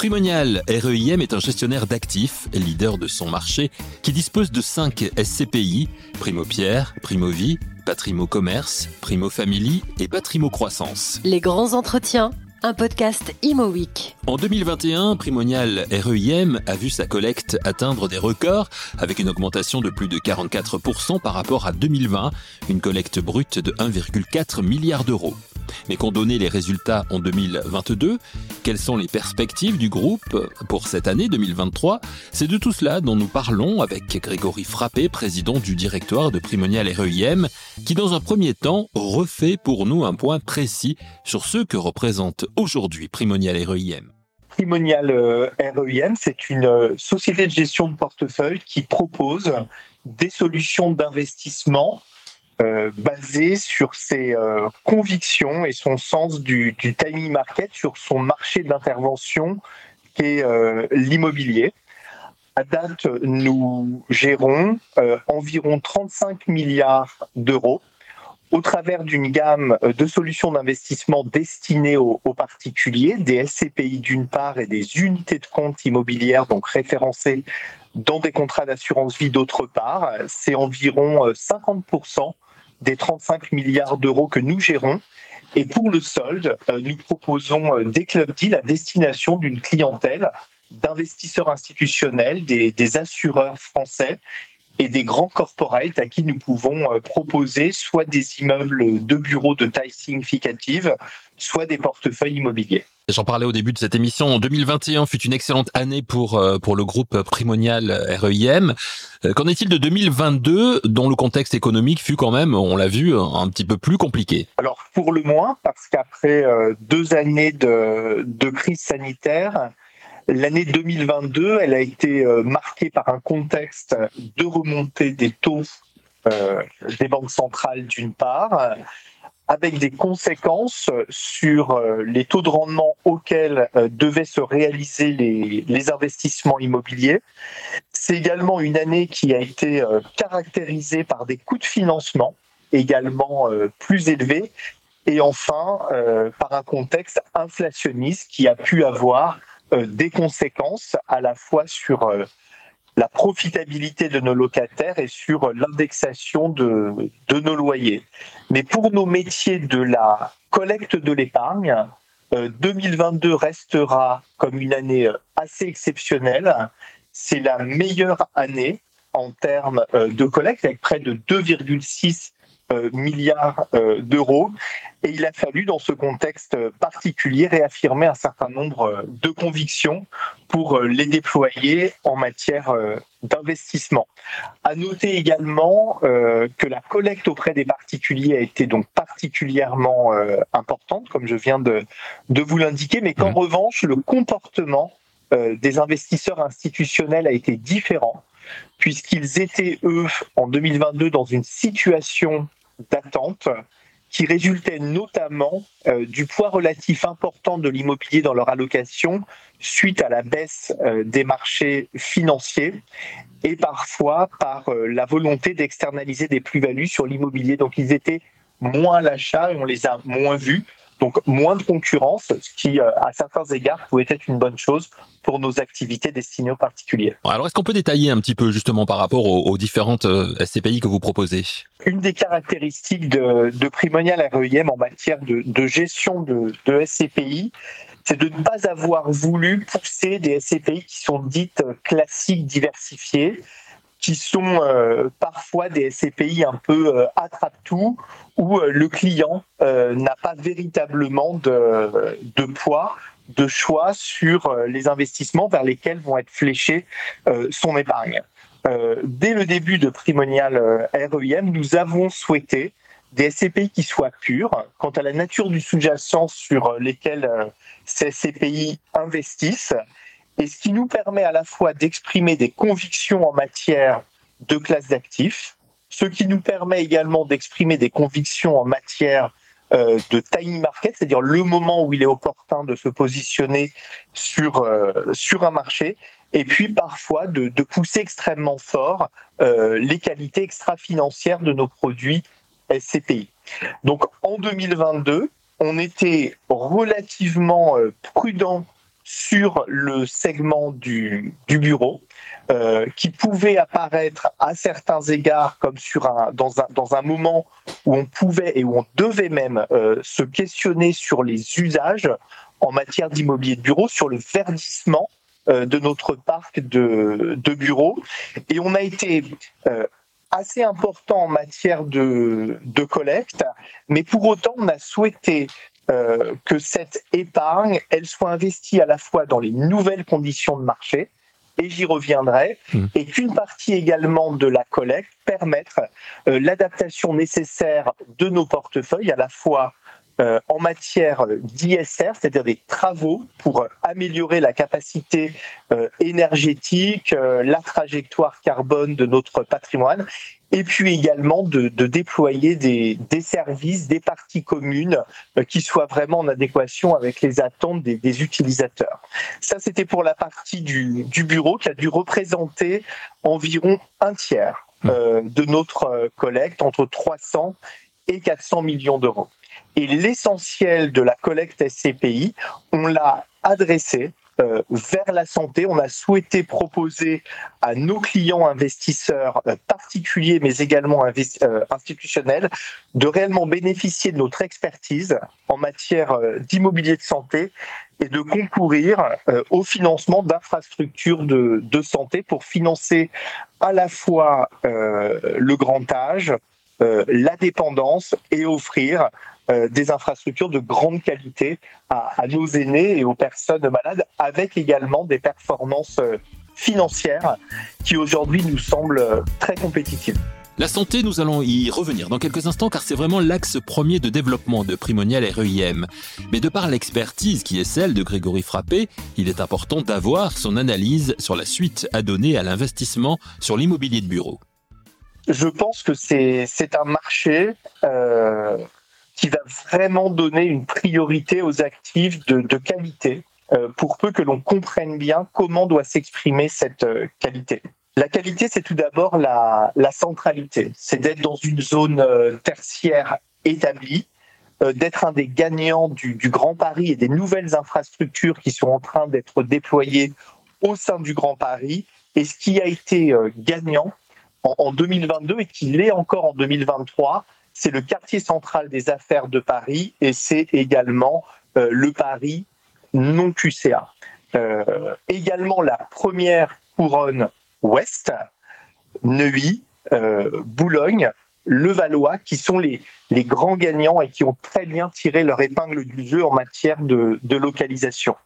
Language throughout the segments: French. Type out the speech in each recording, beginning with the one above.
Primonial REIM est un gestionnaire d'actifs, leader de son marché, qui dispose de 5 SCPI, Primo Pierre, Primo Vie, Patrimo Commerce, Primo Family et Patrimo Croissance. Les grands entretiens, un podcast Imo Week. En 2021, Primonial REIM a vu sa collecte atteindre des records avec une augmentation de plus de 44% par rapport à 2020, une collecte brute de 1,4 milliard d'euros. Mais qu'ont donné les résultats en 2022 Quelles sont les perspectives du groupe pour cette année 2023 C'est de tout cela dont nous parlons avec Grégory Frappé, président du directoire de Primonial REIM, qui dans un premier temps refait pour nous un point précis sur ce que représente aujourd'hui Primonial REIM. Primonial euh, REIM, c'est une euh, société de gestion de portefeuille qui propose des solutions d'investissement euh, basé sur ses euh, convictions et son sens du, du, timing market sur son marché d'intervention qui est euh, l'immobilier. À date, nous gérons environ 35 milliards d'euros au travers d'une gamme de solutions d'investissement destinées aux, aux, particuliers, des SCPI d'une part et des unités de compte immobilières donc référencées dans des contrats d'assurance vie d'autre part. C'est environ 50% des 35 milliards d'euros que nous gérons. Et pour le solde, euh, nous proposons euh, des clubs deals à destination d'une clientèle d'investisseurs institutionnels, des, des, assureurs français et des grands corporates à qui nous pouvons euh, proposer soit des immeubles de bureaux de taille significative, soit des portefeuilles immobiliers. J'en parlais au début de cette émission. 2021 fut une excellente année pour euh, pour le groupe Primonial REIM. Euh, qu'en est-il de 2022, dont le contexte économique fut quand même, on l'a vu, un petit peu plus compliqué? Alors pour le moins, parce qu'après deux années de, de crise sanitaire, L'année 2022, elle a été marquée par un contexte de remontée des taux euh, des banques centrales d'une part, avec des conséquences sur euh, les taux de rendement auxquels euh, devaient se réaliser les, investissements immobiliers. C'est également une année qui a été caractérisée par des coûts de financement également plus élevés et enfin par un contexte inflationniste qui a pu avoir euh, des conséquences à la fois sur euh, la profitabilité de nos locataires et sur l'indexation de, nos loyers. Mais pour nos métiers de la collecte de l'épargne, 2022 euh, restera comme une année assez exceptionnelle. C'est la meilleure année en termes de collecte avec près de 2,6 euh, milliards euh, d'euros. Et il a fallu, dans ce contexte particulier, réaffirmer un certain nombre euh, de convictions pour les déployer en matière d'investissement. À noter également que la collecte auprès des particuliers a été donc particulièrement importante, comme je viens de, de vous l'indiquer, mais qu'en mmh. revanche, le comportement des investisseurs institutionnels a été différent puisqu'ils étaient, eux, en 2022, dans une situation d'attente qui résultait notamment euh, du poids relatif important de l'immobilier dans leur allocation suite à la baisse euh, des marchés financiers et parfois par euh, la volonté d'externaliser des plus-values sur l'immobilier. Donc ils étaient moins à l'achat et on les a moins vus. Donc moins de concurrence, ce qui, euh, à certains égards, pouvait être une bonne chose pour nos activités destinées aux particuliers. Alors est-ce qu'on peut détailler un petit peu justement par rapport aux, différentes euh, SCPI que vous proposez? Une des caractéristiques de, de Primonial REIM en matière de, de gestion de, de SCPI, c'est de ne pas avoir voulu pousser des SCPI qui sont dites classiques diversifiées, qui sont euh, parfois des SCPI un peu euh, attrape-tout, où euh, le client euh, n'a pas véritablement de, de, poids, de choix sur les investissements vers lesquels vont être fléchés son épargne. dès le début de Primonial REM, nous avons souhaité des SCPI qui soient purs quant à la nature du sous-jacent sur lesquels ces SCPI investissent et ce qui nous permet à la fois d'exprimer des convictions en matière de classe d'actifs, ce qui nous permet également d'exprimer des convictions en matière euh, de timing market, c'est-à-dire le moment où il est opportun de se positionner sur, euh, sur un marché, et puis parfois de, pousser extrêmement fort euh, les qualités extra-financières de nos produits SCPI. Donc en 2022, on était relativement prudent sur le segment du, bureau, euh, qui pouvait apparaître à certains égards comme sur un, dans, un, dans un moment où on pouvait et où on devait même euh, se questionner sur les usages en matière d'immobilier de bureau, sur le verdissement euh, de notre parc de, de, bureaux. Et on a été assez important en matière de, de collecte, mais pour autant, on a souhaité euh, que cette épargne, elle soit investie à la fois dans les nouvelles conditions de marché, et j'y reviendrai, hmm. et qu'une partie également de la collecte permettre euh, l'adaptation nécessaire de nos portefeuilles, à la fois euh, en matière d'ISR, c'est-à-dire des travaux pour améliorer la capacité énergétique, la trajectoire carbone de notre patrimoine, et puis également de, de déployer des, des, services, des parties communes euh, qui soient vraiment en adéquation avec les attentes des, des utilisateurs. Ça, c'était pour la partie du, du, bureau qui a dû représenter environ un tiers euh, de notre euh, collecte, entre 300 et 400 millions d'euros. Et l'essentiel de la collecte SCPI, on l'a adressé euh, vers la santé. On a souhaité proposer à nos clients investisseurs euh, particuliers, mais également euh, institutionnels, de réellement bénéficier de notre expertise en matière d'immobilier de santé et de concourir au financement d'infrastructures de, de, santé pour financer à la fois le grand âge, la dépendance et offrir euh, des infrastructures de grande qualité à, nos aînés et aux personnes malades, avec également des performances euh, financières qui aujourd'hui nous semblent euh, très compétitives. La santé, nous allons y revenir dans quelques instants car c'est vraiment l'axe premier de développement de Primonial REIM. Mais de par l'expertise qui est celle de Grégory Frappé, il est important d'avoir son analyse sur la suite à donner à l'investissement sur l'immobilier de bureau. Je pense que c'est un marché qui va vraiment donner une priorité aux actifs de, qualité euh, pour peu que l'on comprenne bien comment doit s'exprimer cette euh, qualité. La qualité, c'est tout d'abord la, centralité, c'est d'être dans une zone euh, tertiaire établie, d'être un des gagnants du, Grand Paris et des nouvelles infrastructures qui sont en train d'être déployées au sein du Grand Paris. Et ce qui a été gagnant en 2022 et qui l'est encore en 2023, c'est le quartier central des affaires de Paris et c'est également euh, le Paris non QCA. Euh, également la première couronne ouest, Neuilly, euh, Boulogne, Levallois, qui sont les, les grands gagnants et qui ont très bien tiré leur épingle du jeu en matière de, localisation.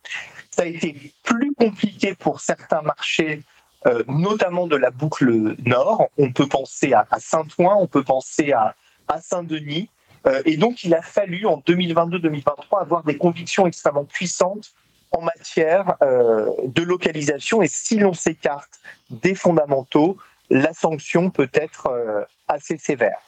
Ça a été plus compliqué pour certains marchés notamment de la boucle nord. On peut penser à Saint-Ouen, on peut penser à, à Saint-Denis. Euh, et donc, il a fallu en 2022-2023 avoir des convictions extrêmement puissantes en matière euh, de localisation. Et si l'on s'écarte des fondamentaux, la sanction peut être euh, assez sévère.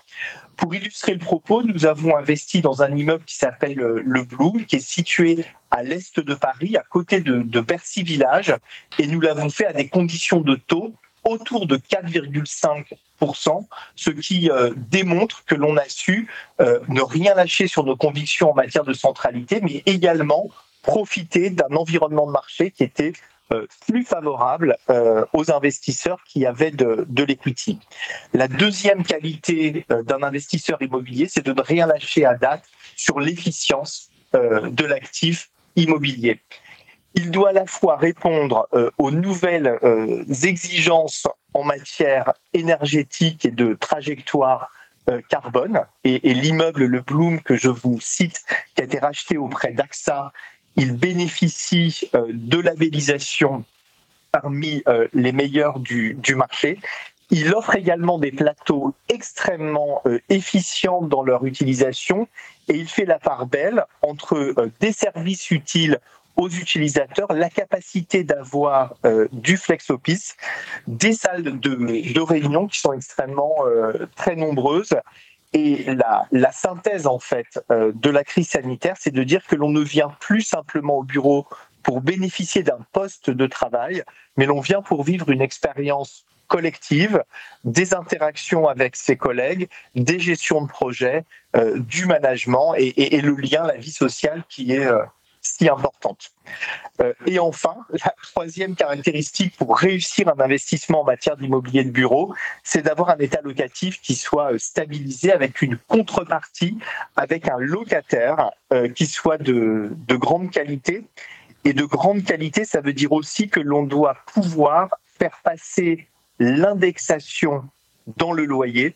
Pour illustrer le propos, nous avons investi dans un immeuble qui s'appelle le Bloom, qui est situé à l'est de Paris, à côté de, de Bercy Village, et nous l'avons fait à des conditions de taux autour de 4,5%, ce qui euh, démontre que l'on a su euh, ne rien lâcher sur nos convictions en matière de centralité, mais également profiter d'un environnement de marché qui était euh, plus favorable aux investisseurs qui avaient de, de l'equity. La deuxième qualité d'un investisseur immobilier, c'est de ne rien lâcher à date sur l'efficience de l'actif immobilier il doit à la fois répondre euh, aux nouvelles euh, exigences en matière énergétique et de trajectoire euh, carbone. Et, l'immeuble Le Bloom que je vous cite, qui a été racheté auprès d'AXA, il bénéficie de labellisation parmi les meilleurs du, du, marché. Il offre également des plateaux extrêmement efficients dans leur utilisation et il fait la part belle entre des services utiles aux utilisateurs la capacité d'avoir euh, du flex office, des salles de, de réunion qui sont extrêmement euh, très nombreuses. Et la, la synthèse en fait euh, de la crise sanitaire, c'est de dire que l'on ne vient plus simplement au bureau pour bénéficier d'un poste de travail, mais l'on vient pour vivre une expérience collective, des interactions avec ses collègues, des gestions de projet, euh, du management et, le lien, la vie sociale qui est euh, importante. Euh, et enfin, la troisième caractéristique pour réussir un investissement en matière d'immobilier de bureau, c'est d'avoir un état locatif qui soit stabilisé avec une contrepartie, avec un locataire qui soit de, de grande qualité. Et de grande qualité, ça veut dire aussi que l'on doit pouvoir faire passer l'indexation dans le loyer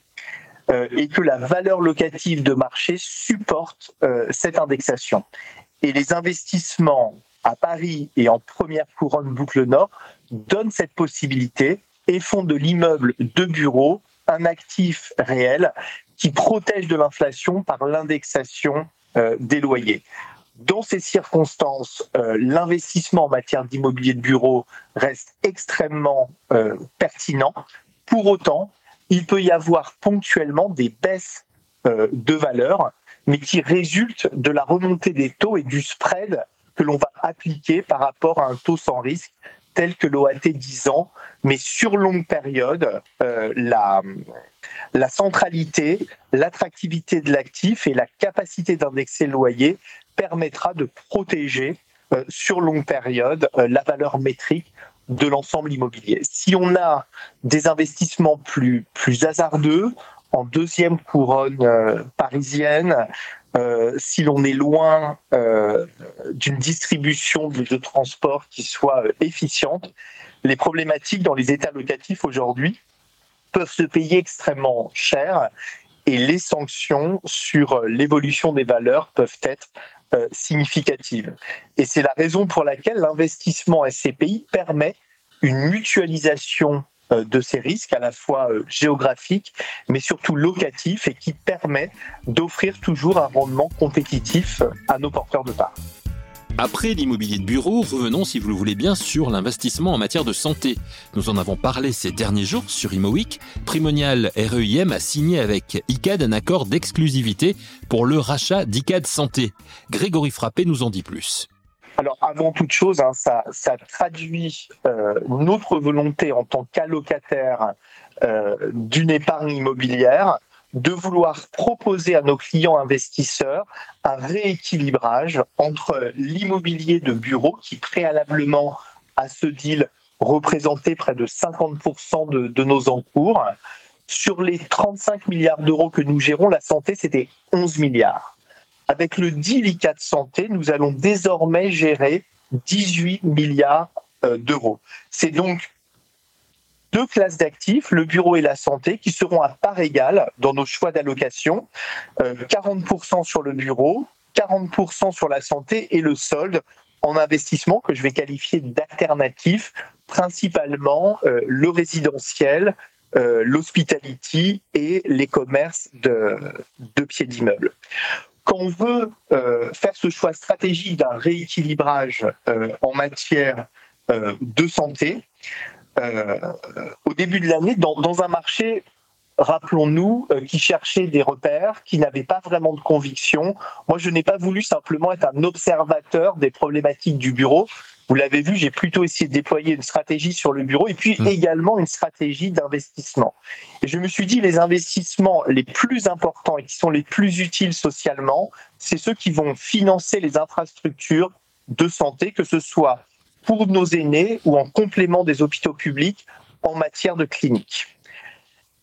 euh, et que la valeur locative de marché supporte euh, cette indexation. Et les investissements à Paris et en première couronne boucle nord donnent cette possibilité et font de l'immeuble de bureau un actif réel qui protège de l'inflation par l'indexation euh, des loyers. Dans ces circonstances, euh, l'investissement en matière d'immobilier de bureau reste extrêmement euh, pertinent. Pour autant, il peut y avoir ponctuellement des baisses de valeur, mais qui résultent de la remontée des taux et du spread que l'on va appliquer par rapport à un taux sans risque tel que l'OAT 10 ans, mais sur longue période, la, la centralité, l'attractivité de l'actif et la capacité d'indexer le loyer permettra de protéger euh, sur longue période euh, la valeur métrique de l'ensemble immobilier. Si on a des investissements plus, plus hasardeux en deuxième couronne euh, parisienne, si l'on est loin d'une distribution de, transport qui soit efficiente, les problématiques dans les états locatifs aujourd'hui peuvent se payer extrêmement cher et les sanctions sur l'évolution des valeurs peuvent être euh, significative. Et c'est la raison pour laquelle l'investissement SCPI permet une mutualisation euh, de ces risques, à la fois euh, géographiques, mais surtout locatifs, et qui permet d'offrir toujours un rendement compétitif à nos porteurs de parts. Après l'immobilier de bureau, revenons si vous le voulez bien sur l'investissement en matière de santé. Nous en avons parlé ces derniers jours sur ImoWeek. Primonial REIM a signé avec ICAD un accord d'exclusivité pour le rachat d'ICAD Santé. Grégory Frappé nous en dit plus. Alors avant toute chose, hein, ça, traduit euh, notre volonté en tant qu'allocataire euh, d'une épargne immobilière de vouloir proposer à nos clients investisseurs un rééquilibrage entre l'immobilier de bureau qui préalablement à ce deal représentait près de 50% de, de, nos encours. Sur les 35 milliards d'euros que nous gérons, la santé, c'était 11 milliards. Avec le deal ICAT Santé, nous allons désormais gérer 18 milliards euh, d'euros. C'est donc deux classes d'actifs, le bureau et la santé, qui seront à part égale dans nos choix d'allocation. 40% euh, sur le bureau, 40% sur la santé et le solde en investissement que je vais qualifier d'alternatif, principalement euh, le résidentiel, euh, l'hospitality et les commerces de, de pieds d'immeuble. Quand on veut faire ce choix stratégique d'un rééquilibrage en matière de santé, euh, au début de l'année dans, un marché rappelons-nous, euh, qui cherchait des repères, qui n'avait pas vraiment de conviction. Moi, je n'ai pas voulu simplement être un observateur des problématiques du bureau. Vous l'avez vu, j'ai plutôt essayé de déployer une stratégie sur le bureau et puis mmh. également une stratégie d'investissement. Et je me suis dit, les investissements les plus importants et qui sont les plus utiles socialement, c'est ceux qui vont financer les infrastructures de santé, que ce soit pour nos aînés ou en complément des hôpitaux publics en matière de clinique.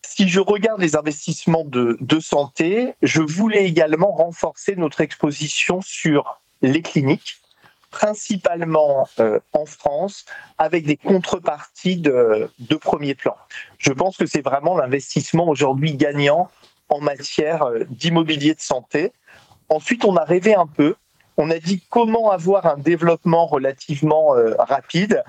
Si je regarde les investissements de, santé, je voulais également renforcer notre exposition sur les cliniques, principalement euh, en France, avec des contreparties de, premier plan. Je pense que c'est vraiment l'investissement aujourd'hui gagnant en matière euh, d'immobilier de santé. Ensuite, on a rêvé un peu on a dit comment avoir un développement relativement euh, rapide.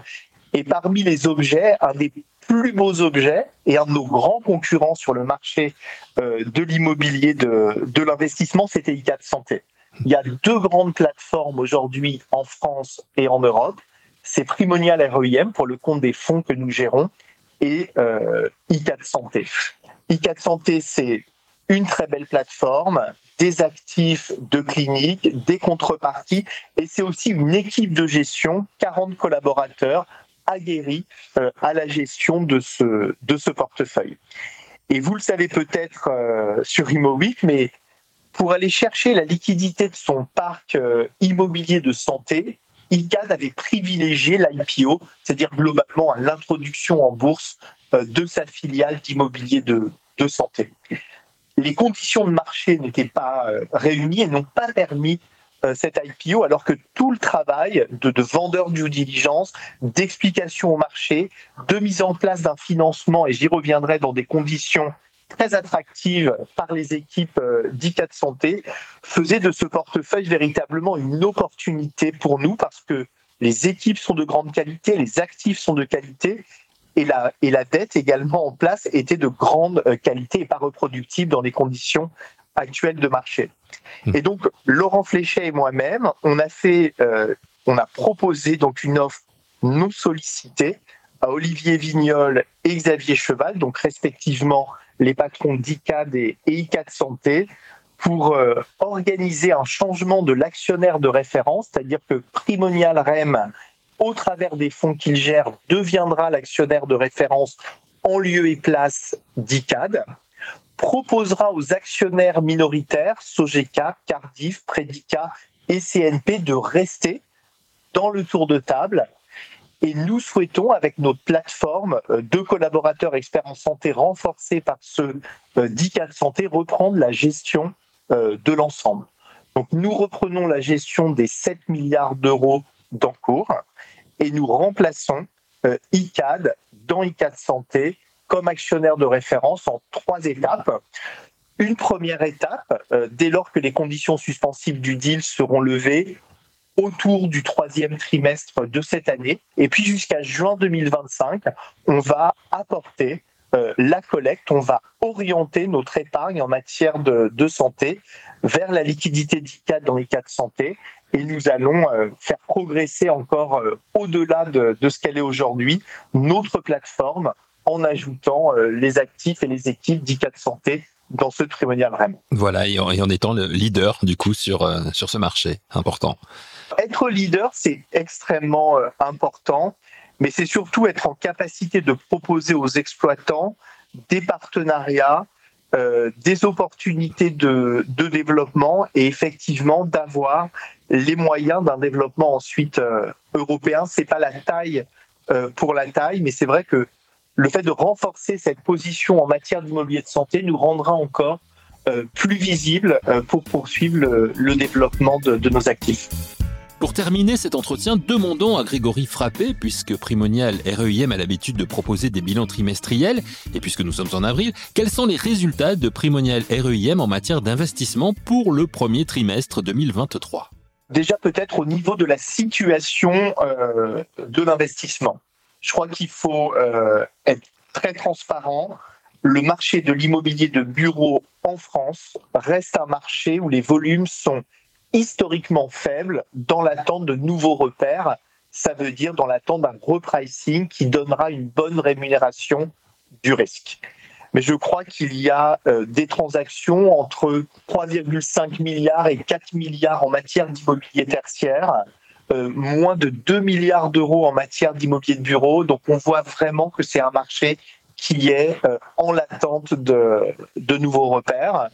Et parmi les objets, un des plus beaux objets et un de nos grands concurrents sur le marché euh, de l'immobilier de, de l'investissement, c'était ICAD Santé. Il y a deux grandes plateformes aujourd'hui en France et en Europe. C'est Primonial REIM pour le compte des fonds que nous gérons et euh, ICAD Santé. ICAD Santé, c'est une très belle plateforme des actifs de clinique, des contreparties, et c'est aussi une équipe de gestion, 40 collaborateurs, aguerris à la gestion de ce, de ce portefeuille. Et vous le savez peut-être sur ImoWeek, mais pour aller chercher la liquidité de son parc immobilier de santé, ICAD avait privilégié l'IPO, c'est-à-dire globalement l'introduction en bourse de sa filiale d'immobilier de, de santé. Les conditions de marché n'étaient pas réunies et n'ont pas permis euh, cette IPO, alors que tout le travail de, de vendeur due diligence, d'explication au marché, de mise en place d'un financement, et j'y reviendrai dans des conditions très attractives par les équipes euh, d'ICAT Santé, faisait de ce portefeuille véritablement une opportunité pour nous parce que les équipes sont de grande qualité, les actifs sont de qualité et la, et la dette également en place était de grande euh, qualité et pas reproductible dans les conditions actuelle de marché. Hmm. Et donc, Laurent Fléchet et moi-même, on a fait, euh, on a proposé donc une offre non sollicitée à Olivier Vignol et Xavier Cheval, donc respectivement les patrons d'ICAD et ICAD Santé, pour euh, organiser un changement de l'actionnaire de référence, c'est-à-dire que Primonial REM, au travers des fonds qu'il gère, deviendra l'actionnaire de référence en lieu et place d'ICAD proposera aux actionnaires minoritaires, Sogeca, Cardiff, Predica et CNP, de rester dans le tour de table. Et nous souhaitons, avec notre plateforme euh, de collaborateurs experts en santé renforcés par ceux euh, d'ICAD Santé, reprendre la gestion euh, de l'ensemble. Donc nous reprenons la gestion des 7 milliards d'euros d'encours et nous remplaçons ICAD dans ICAD Santé comme actionnaire de référence en trois étapes. Une première étape, euh, dès lors que les conditions suspensives du deal seront levées, autour du troisième trimestre de cette année. Et puis jusqu'à juin 2025, on va apporter euh, la collecte, on va orienter notre épargne en matière de, santé vers la liquidité d'ICAD dans les cas de santé. Et nous allons euh, faire progresser encore au-delà de, de ce qu'elle est aujourd'hui notre plateforme en ajoutant euh, les actifs et les équipes d'ICAT Santé dans ce trimonial vraiment. Voilà, et en, étant le leader du coup sur, euh, sur ce marché important. Être leader, c'est extrêmement euh, important, mais c'est surtout être en capacité de proposer aux exploitants des partenariats, des opportunités de, de, développement et effectivement d'avoir les moyens d'un développement ensuite européen. C'est pas la taille pour la taille, mais c'est vrai que le fait de renforcer cette position en matière d'immobilier de santé nous rendra encore euh, plus visible euh, pour poursuivre le, développement de, nos actifs. Pour terminer cet entretien, demandons à Grégory Frappé, puisque Primonial REIM a l'habitude de proposer des bilans trimestriels, et puisque nous sommes en avril, quels sont les résultats de Primonial REIM en matière d'investissement pour le premier trimestre 2023 Déjà peut-être au niveau de la situation euh, de l'investissement. Je crois qu'il faut euh, être très transparent. Le marché de l'immobilier de bureau en France reste un marché où les volumes sont historiquement faibles dans l'attente de nouveaux repères. Ça veut dire dans l'attente d'un repricing qui donnera une bonne rémunération du risque. Mais je crois qu'il y a euh, des transactions entre 3,5 milliards et 4 milliards en matière d'immobilier tertiaire euh, moins de 2 milliards d'euros en matière d'immobilier de bureau. Donc on voit vraiment que c'est un marché qui est euh, en l'attente de, nouveaux repères.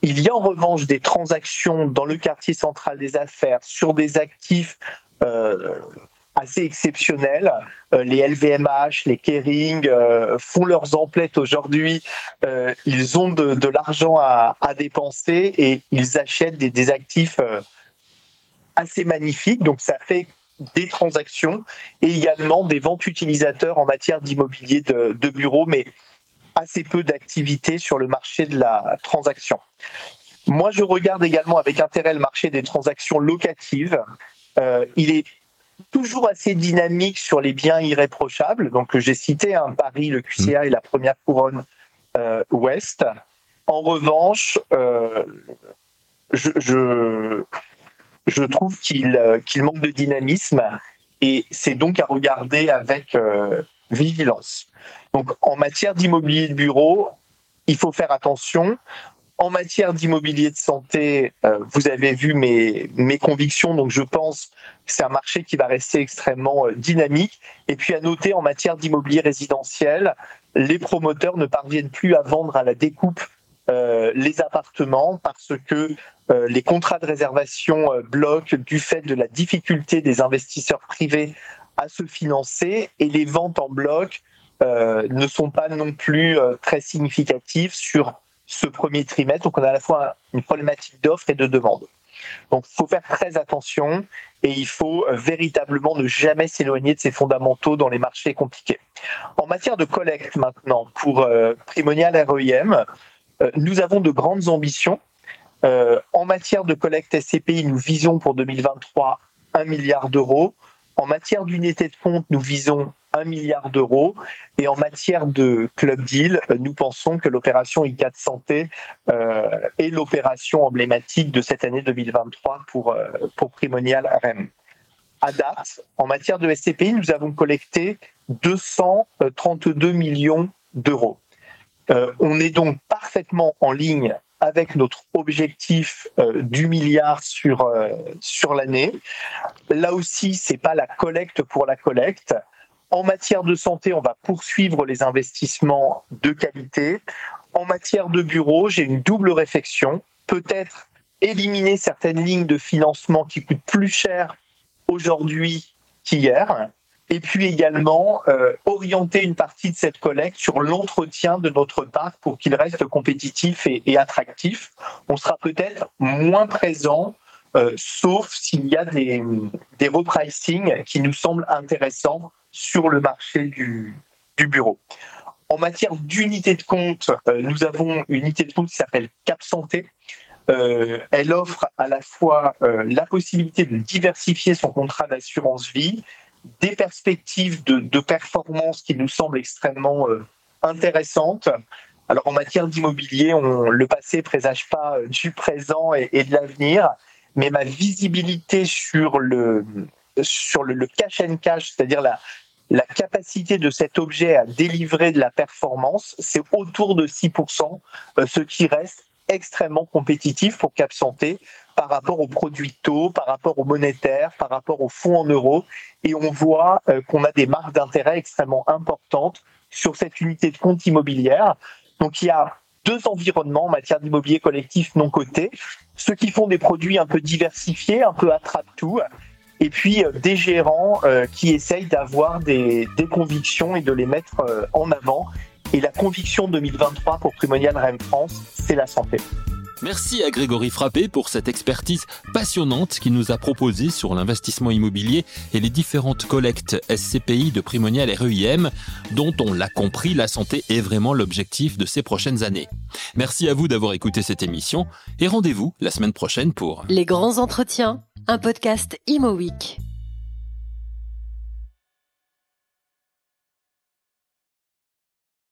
Il y a en revanche des transactions dans le quartier central des affaires sur des actifs euh, assez exceptionnels. les LVMH, les Kering font leurs emplettes aujourd'hui. ils ont de, l'argent à, dépenser et ils achètent des actifs assez magnifique. Donc ça fait des transactions et également des ventes utilisateurs en matière d'immobilier de, de bureau, mais assez peu d'activité sur le marché de la transaction. Moi, je regarde également avec intérêt le marché des transactions locatives. Euh, il est toujours assez dynamique sur les biens irréprochables. Donc, j'ai cité un Paris, le QCA et la première couronne euh, ouest. En revanche, euh, je, je, je trouve euh, qu'il manque de dynamisme et c'est donc à regarder avec euh, vigilance. Donc en matière d'immobilier de bureau, il faut faire attention. En matière d'immobilier de santé, euh, vous avez vu mes, convictions, donc je pense que c'est un marché qui va rester extrêmement dynamique. Et puis à noter, en matière d'immobilier résidentiel, les promoteurs ne parviennent plus à vendre à la découpe euh, les appartements parce que les contrats de réservation bloquent du fait de la difficulté des investisseurs privés à se financer et les ventes en bloc ne sont pas non plus très significatives sur ce premier trimestre. Donc on a à la fois une problématique d'offre et de demande. Donc il faut faire très attention et il faut euh, véritablement ne jamais s'éloigner de ces fondamentaux dans les marchés compliqués. En matière de collecte maintenant, pour euh, Primonial REIM, euh, nous avons de grandes ambitions. en matière de collecte SCPI, nous visons pour 2023 1 milliard d'euros. En matière d'unité de compte, nous visons 1 milliard d'euros. Et en matière de club deal, nous pensons que l'opération I4 Santé euh, est l'opération emblématique de cette année 2023 pour, euh, pour Primonial REM. À date, en matière de SCPI, nous avons collecté 232 millions d'euros. Euh, on est donc parfaitement en ligne avec notre objectif euh, du milliard sur, euh, sur l'année. Là aussi, c'est pas la collecte pour la collecte. En matière de santé, on va poursuivre les investissements de qualité. En matière de bureau, j'ai une double réflexion. Peut-être éliminer certaines lignes de financement qui coûtent plus cher aujourd'hui qu'hier. Et puis également euh, orienter une partie de cette collecte sur l'entretien de notre parc pour qu'il reste compétitif et, attractif. On sera peut-être moins présent euh, sauf s'il y a des, des repricing qui nous semblent intéressants sur le marché du, du bureau. En matière d'unité de compte, euh, nous avons une unité de compte qui s'appelle Cap Santé. Elle offre à la fois la possibilité de diversifier son contrat d'assurance vie, des perspectives de, performance qui nous semblent extrêmement euh, intéressantes. Alors en matière d'immobilier, le passé présage pas du présent et, de l'avenir, mais ma visibilité sur le sur le, cash and cash, c'est-à-dire la, la capacité de cet objet à délivrer de la performance, c'est autour de 6%, euh, ce qui reste extrêmement compétitif pour Cap Santé par rapport aux produits taux, par rapport aux monétaires, par rapport aux fonds en euros. Et on voit euh, qu'on a des marques d'intérêt extrêmement importantes sur cette unité de compte immobilière. Donc il y a deux environnements en matière d'immobilier collectif non coté, ceux qui font des produits un peu diversifiés, un peu attrape-tout, et puis euh, des gérants euh, qui essayent d'avoir des, des, convictions et de les mettre en avant. Et la conviction 2023 pour Primonial REM France, c'est la santé. Merci à Grégory Frappé pour cette expertise passionnante qu'il nous a proposée sur l'investissement immobilier et les différentes collectes SCPI de Primonial REIM, dont on l'a compris, la santé est vraiment l'objectif de ces prochaines années. Merci à vous d'avoir écouté cette émission et rendez-vous la semaine prochaine pour Les grands entretiens un podcast Imo Week.